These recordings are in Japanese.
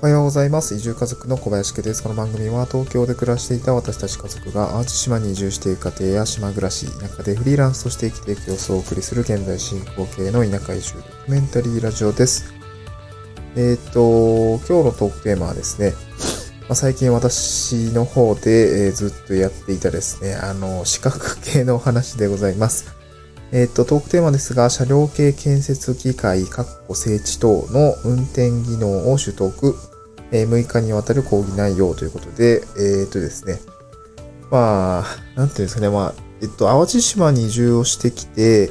おはようございます。移住家族の小林家です。この番組は東京で暮らしていた私たち家族が淡路島に移住している家庭や島暮らし、田舎でフリーランスとして生きていく様子をお送りする現在進行形の田舎移住ドキュメンタリーラジオです。えっ、と、今日のトークテーマはですね、まあ、最近私の方で、えーずっとやっていたですね、あの、資格系のお話でございます。えっ、と、トークテーマですが、車両系建設機械、かっこ整地等の運転技能を取得、え6日にわたる講義内容ということで、えっ、とですね、まあ、なんていうんですかね、まあ、えっと、淡路島に移住をしてきて、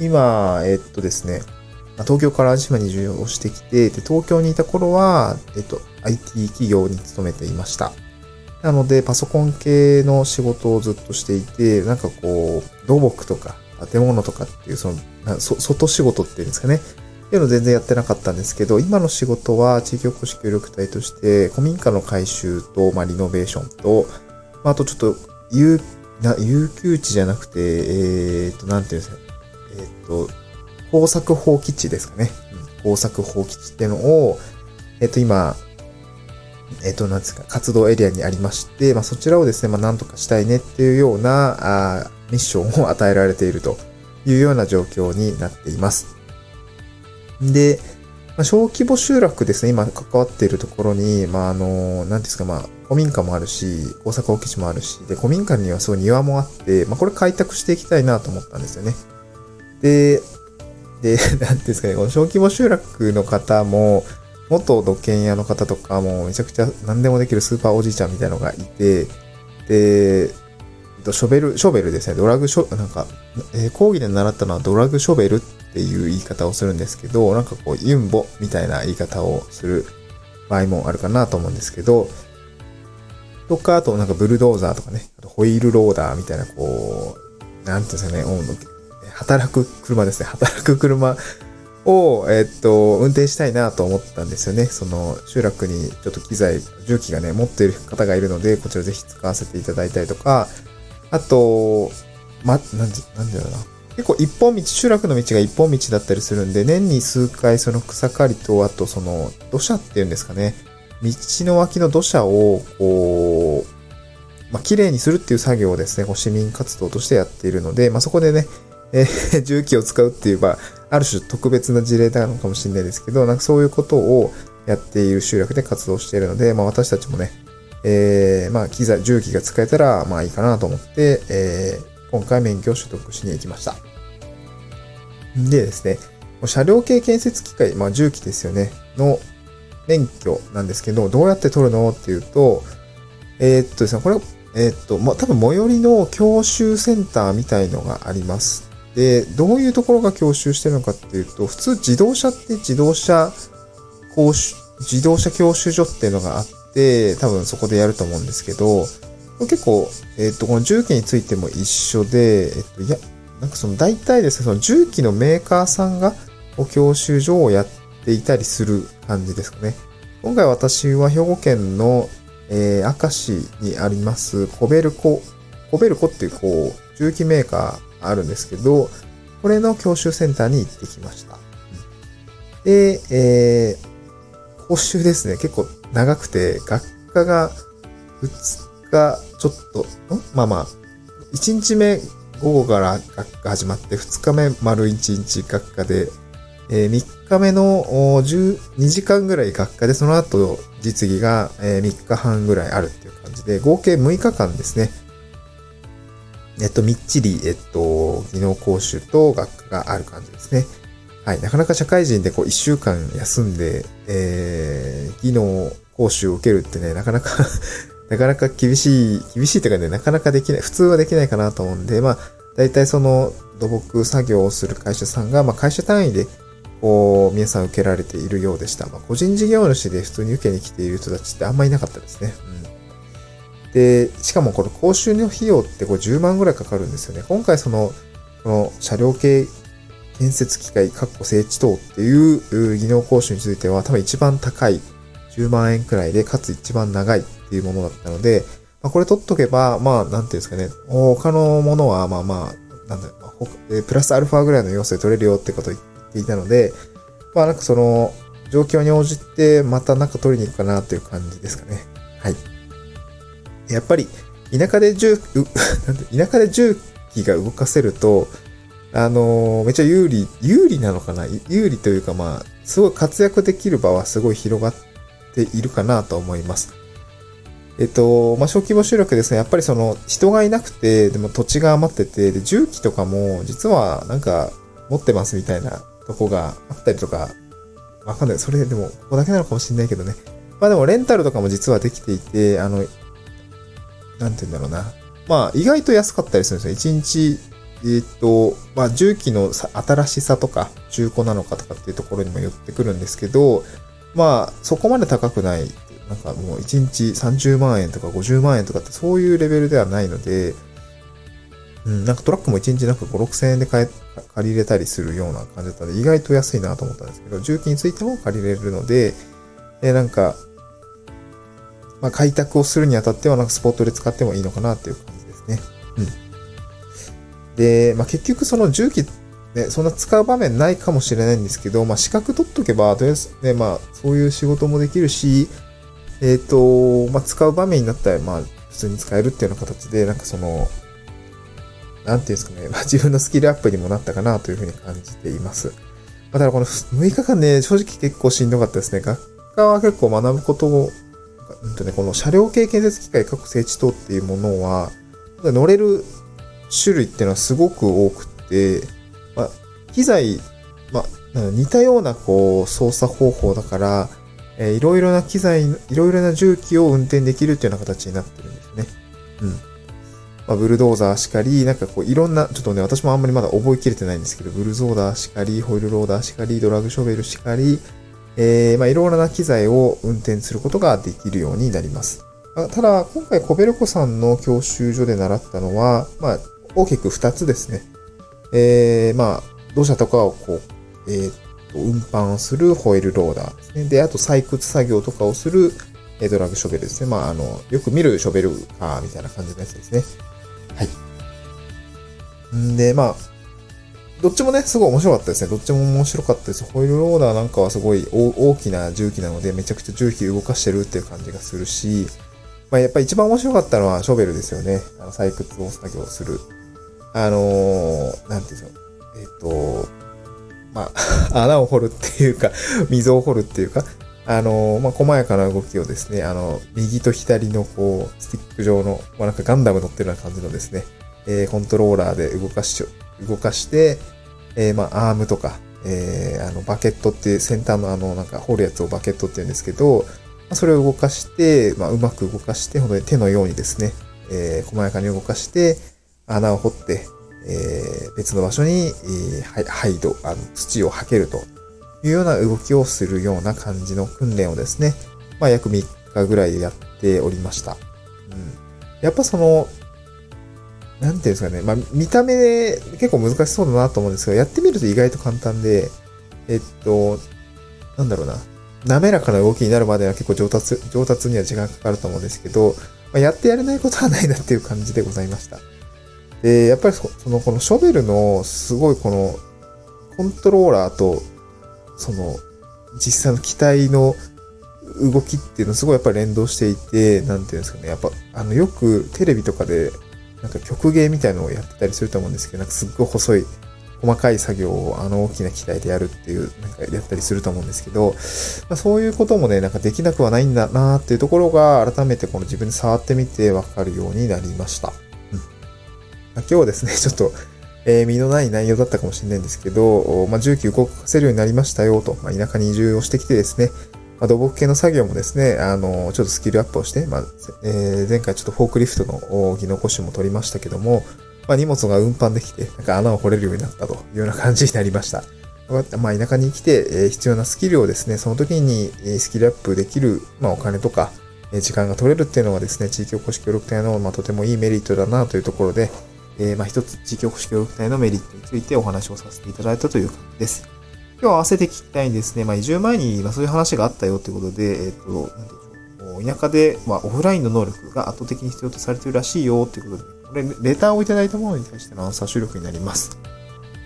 今、えっとですね、東京から淡路島に移住をしてきて、で、東京にいた頃は、えっと、IT 企業に勤めていました。なので、パソコン系の仕事をずっとしていて、なんかこう、土木とか建物とかっていう、その、そ外仕事っていうんですかね。っていうの全然やってなかったんですけど、今の仕事は地域おこし協力隊として、古民家の改修と、まあ、リノベーションと、まあ、あとちょっと、有、な、有給地じゃなくて、えー、と、なんていうんですか、えー、と、工作放棄地ですかね。うん、工作放棄地っていうのを、えっ、と、今、えっ、と、なんですか、活動エリアにありまして、まあ、そちらをですね、まあ、なんとかしたいねっていうような、あーミッションを与えられているというような状況になっています。で、まあ、小規模集落ですね、今関わっているところに、まあ、あの、なんですか、まあ、古民家もあるし、工作放棄地もあるし、で、古民家にはすごい庭もあって、まあ、これ開拓していきたいなと思ったんですよね。で、で、なんですかね、この小規模集落の方も、元土建屋の方とかもめちゃくちゃ何でもできるスーパーおじいちゃんみたいなのがいて、で、ショベル、ショベルですね、ドラグショ、なんか、えー講義で習ったのはドラグショベルっていう言い方をするんですけど、なんかこう、ユンボみたいな言い方をする場合もあるかなと思うんですけど、とか、あとなんかブルドーザーとかね、あとホイールローダーみたいなこう、なんていうんですかね、働く車ですね、働く車を、えっと、運転したいなと思ったんですよね。その、集落にちょっと機材、重機がね、持っている方がいるので、こちらぜひ使わせていただいたりとか、あと、ま、なんで、なんだろうな。結構一本道、集落の道が一本道だったりするんで、年に数回その草刈りと、あとその土砂っていうんですかね。道の脇の土砂を、こう、まあ、綺麗にするっていう作業をですね、こう市民活動としてやっているので、まあ、そこでね、えー重機を使うっていう、まあ、ある種特別な事例なのかもしれないですけど、なんかそういうことをやっている集落で活動しているので、まあ、私たちもね、えーまあ、機材、重機が使えたら、まあいいかなと思って、えー今回免許を取得しに行きました。でですね、車両系建設機械、まあ重機ですよね、の免許なんですけど、どうやって取るのっていうと、えーっとですね、これ、えーっと、まあ多分最寄りの教習センターみたいのがあります。で、どういうところが教習してるのかっていうと、普通自動車って自動車講習、自動車教習所っていうのがあって、多分そこでやると思うんですけど、結構、えっ、と、この重機についても一緒で、えっ、と、いや、なんかその大体ですね、その重機のメーカーさんがお教習所をやっていたりする感じですかね。今回私は兵庫県の、えー、明石にあります、コベルコ、コベルコっていうこう、重機メーカーあるんですけど、これの教習センターに行ってきました。で、えー、講習ですね、結構長くて、学科が2日ちょっと、ん？まあまあ、1日目午後から学科始まって、2日目丸1日学科で、えー3日目の12時間ぐらい学科で、その後実技が、えー3日半ぐらいあるっていう感じで、合計6日間ですね。えっと、みっちり、えっと、技能講習と学科がある感じですね。はい。なかなか社会人でこう1週間休んで、えー、技能講習を受けるってね、なかなかなかなか厳しい、厳しいというかね、なかなかできない、普通はできないかなと思うんで、まあ、大体その土木作業をする会社さんが、まあ、会社単位で、こう、皆さん受けられているようでした。まあ、個人事業主で普通に受けに来ている人たちってあんまいなかったですね。うん。で、しかもこの講習の費用ってこう10万ぐらいかかるんですよね。今回その、この車両系建設機械、かっこ整地等っていう技能講習については多分一番高い10万円くらいで、かつ一番長いっていうものだったので、まあ、これ取っとけば、まあ、なんていうんですかね、他のものは、まあまあ、なんだろう、プラスアルファぐらいの要素で取れるよってことを言っていたので、まあなんかその、状況に応じてまたなんか取りに行くかなという感じですかね。はい。やっぱり、田舎で重、田舎で重機が動かせると、あのー、めっちゃ有利、有利なのかな？有利というかまあ、すごい活躍できる場はすごい広がっているかなと思います。えっと、まあ、小規模集落ですね、やっぱりその人がいなくて、でも土地が余ってて、で、重機とかも実はなんか持ってますみたいなとこがあったりとか、わかんない。それでも、ここだけなのかもしれないけどね。まあでもレンタルとかも実はできていて、あの、なんて言うんだろうな。まあ意外と安かったりするんですよ。1日、えっ、と、まあ重機の新しさとか、中古なのかとかっていうところにも寄ってくるんですけど、まあそこまで高くない。なんかもう1日30万円とか50万円とかってそういうレベルではないので、うん、なんかトラックも1日なんか5、6千円で借りれたりするような感じだったので、意外と安いなと思ったんですけど、重機についても借りれるので、えなんか、まあ、開拓をするにあたっては、なんかスポットで使ってもいいのかなっていう感じですね。うん。で、まあ、結局その重機、ね、そんな使う場面ないかもしれないんですけど、まあ、資格取っとけば、とりあえずね、まあ、そういう仕事もできるし、えっ、ー、と、まあ、使う場面になったら、まあ、普通に使えるっていうような形で、なんかその、なんていうんですかね、まあ、自分のスキルアップにもなったかなというふうに感じています。まあ、ただこの6日間ね、正直結構しんどかったですね。学科は結構学ぶことを、うんとね、この車両系建設機械各整地等っていうものは、乗れる種類っていうのはすごく多くて、まあ、機材、まあ、似たようなこう操作方法だから、えー、いろいろな機材、いろいろな重機を運転できるっていうような形になってるんですね。うん。まあ、ブルドーザーしかり、なんかこういろんな、ちょっとね、私もあんまりまだ覚えきれてないんですけど、ブルゾーダーしかり、ホイールローダーしかり、ドラッグショベルしかり、えー、まあ、いろいろな機材を運転することができるようになります。ただ、今回コベルコさんの教習所で習ったのは、まあ、大きく2つですね。えー、まあ、土砂とかをこう、えー、運搬するホイールローダーですね。で、あと採掘作業とかをするドラッグショベルですね。まあ、あの、よく見るショベルカーみたいな感じのやつですね。はい。んで、まあ、どっちもね、すごい面白かったですね。どっちも面白かったです。ホイールローダーなんかはすごい大きな重機なので、めちゃくちゃ重機動かしてるっていう感じがするし、まあ、やっぱり一番面白かったのはショベルですよね。あの、採掘を作業する。あのー、なんていうんですか。えっ、ー、と、まあ、穴を掘るっていうか、溝を掘るっていうか、あの、まあ、細やかな動きをですね、あの、右と左のこう、スティック状の、まあ、なんかガンダム乗ってるような感じのですね、えー、コントローラーで動かし、動かして、えー、まあ、アームとか、えー、あの、バケットっていう先端のあの、なんか掘るやつをバケットって言うんですけど、まあ、それを動かして、まあ、うまく動かして、本当に手のようにですね、えー、細やかに動かして、穴を掘って、えー、別の場所に、えー、ハイド、あの、土を吐けるというような動きをするような感じの訓練をですね、まあ、約3日ぐらいやっておりました。うん。やっぱその、なんていうんですかね。まあ、見た目で結構難しそうだなと思うんですけど、やってみると意外と簡単で、えっと、なんだろうな。滑らかな動きになるまでは結構上達、上達には時間かかると思うんですけど、まあ、やってやれないことはないなっていう感じでございました。で、やっぱりその、このショベルのすごいこの、コントローラーと、その、実際の機体の動きっていうのすごいやっぱり連動していて、なんていうんですかね。やっぱ、あの、よくテレビとかでなんか曲芸みたいのをやってたりすると思うんですけど、なんかすっごい細い、細かい作業をあの大きな機体でやるっていう、なんかやったりすると思うんですけど、まあ、そういうこともね、なんかできなくはないんだなっていうところが、改めてこの自分で触ってみてわかるようになりました。今日はですね、ちょっと、えー、身のない内容だったかもしれないんですけど、まあ、重機動かせるようになりましたよと、まあ、田舎に移住をしてきてですね、まあ、土木系の作業もですね、あの、ちょっとスキルアップをして、まあ、えー、前回ちょっとフォークリフトの技能講習も取りましたけども、まあ、荷物が運搬できて、なんか穴を掘れるようになったというような感じになりました。まあ、田舎に来て、えー、必要なスキルをですね、その時にスキルアップできる、まあ、お金とか、時間が取れるっていうのはですね、地域おこし協力隊の、まあ、とてもいいメリットだなというところで、えー、まあ、一つ地域おこし協力隊のメリットについてお話をさせていただいたという感じです。今日は合わせて聞きたいんですね。まあ、移住前に、まあ、そういう話があったよということで、えっ、ー、と、なんでしょう。田舎で、ま、オフラインの能力が圧倒的に必要とされているらしいよということで、これ、レターをいただいたものに対してのアンサー収録になります。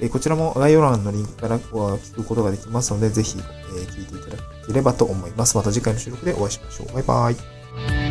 えこちらも概要欄のリンクから聞くことができますので、ぜひ、え聞いていただければと思います。また次回の収録でお会いしましょう。バイバイ。